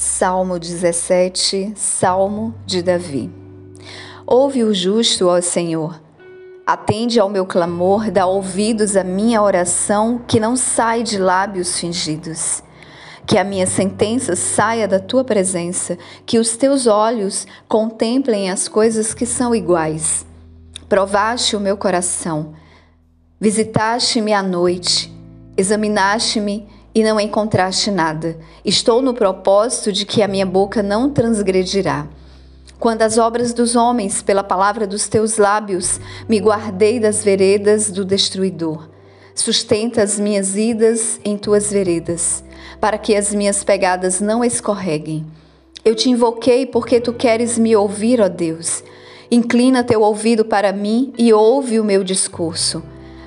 Salmo 17, Salmo de Davi. Ouve o justo, ó Senhor. Atende ao meu clamor, dá ouvidos à minha oração, que não sai de lábios fingidos. Que a minha sentença saia da tua presença, que os teus olhos contemplem as coisas que são iguais. Provaste o meu coração, visitaste-me à noite, examinaste-me e não encontraste nada. Estou no propósito de que a minha boca não transgredirá. Quando as obras dos homens, pela palavra dos teus lábios, me guardei das veredas do destruidor. Sustenta as minhas idas em tuas veredas, para que as minhas pegadas não escorreguem. Eu te invoquei porque tu queres me ouvir, ó Deus. Inclina teu ouvido para mim e ouve o meu discurso.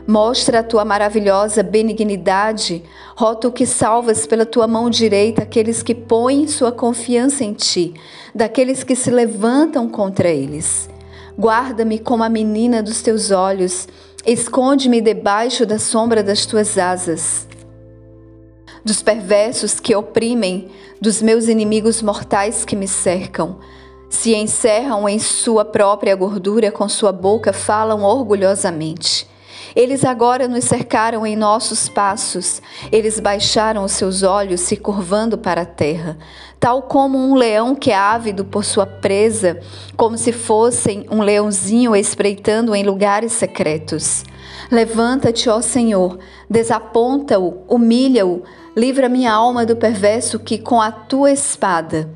Mostra a tua maravilhosa benignidade, rota que salvas pela tua mão direita aqueles que põem sua confiança em ti, daqueles que se levantam contra eles. Guarda-me como a menina dos teus olhos, esconde-me debaixo da sombra das tuas asas. Dos perversos que oprimem, dos meus inimigos mortais que me cercam, se encerram em sua própria gordura, com sua boca falam orgulhosamente. Eles agora nos cercaram em nossos passos, eles baixaram os seus olhos, se curvando para a terra, tal como um leão que é ávido por sua presa, como se fossem um leãozinho espreitando em lugares secretos. Levanta-te, ó Senhor, desaponta-o, humilha-o, livra minha alma do perverso que com a tua espada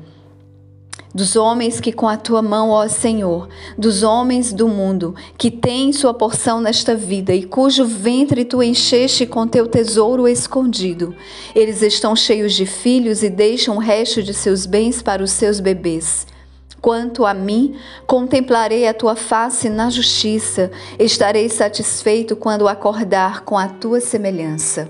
dos homens que com a tua mão, ó Senhor, dos homens do mundo, que têm sua porção nesta vida e cujo ventre tu encheste com teu tesouro escondido. Eles estão cheios de filhos e deixam o resto de seus bens para os seus bebês. Quanto a mim, contemplarei a tua face na justiça, estarei satisfeito quando acordar com a tua semelhança.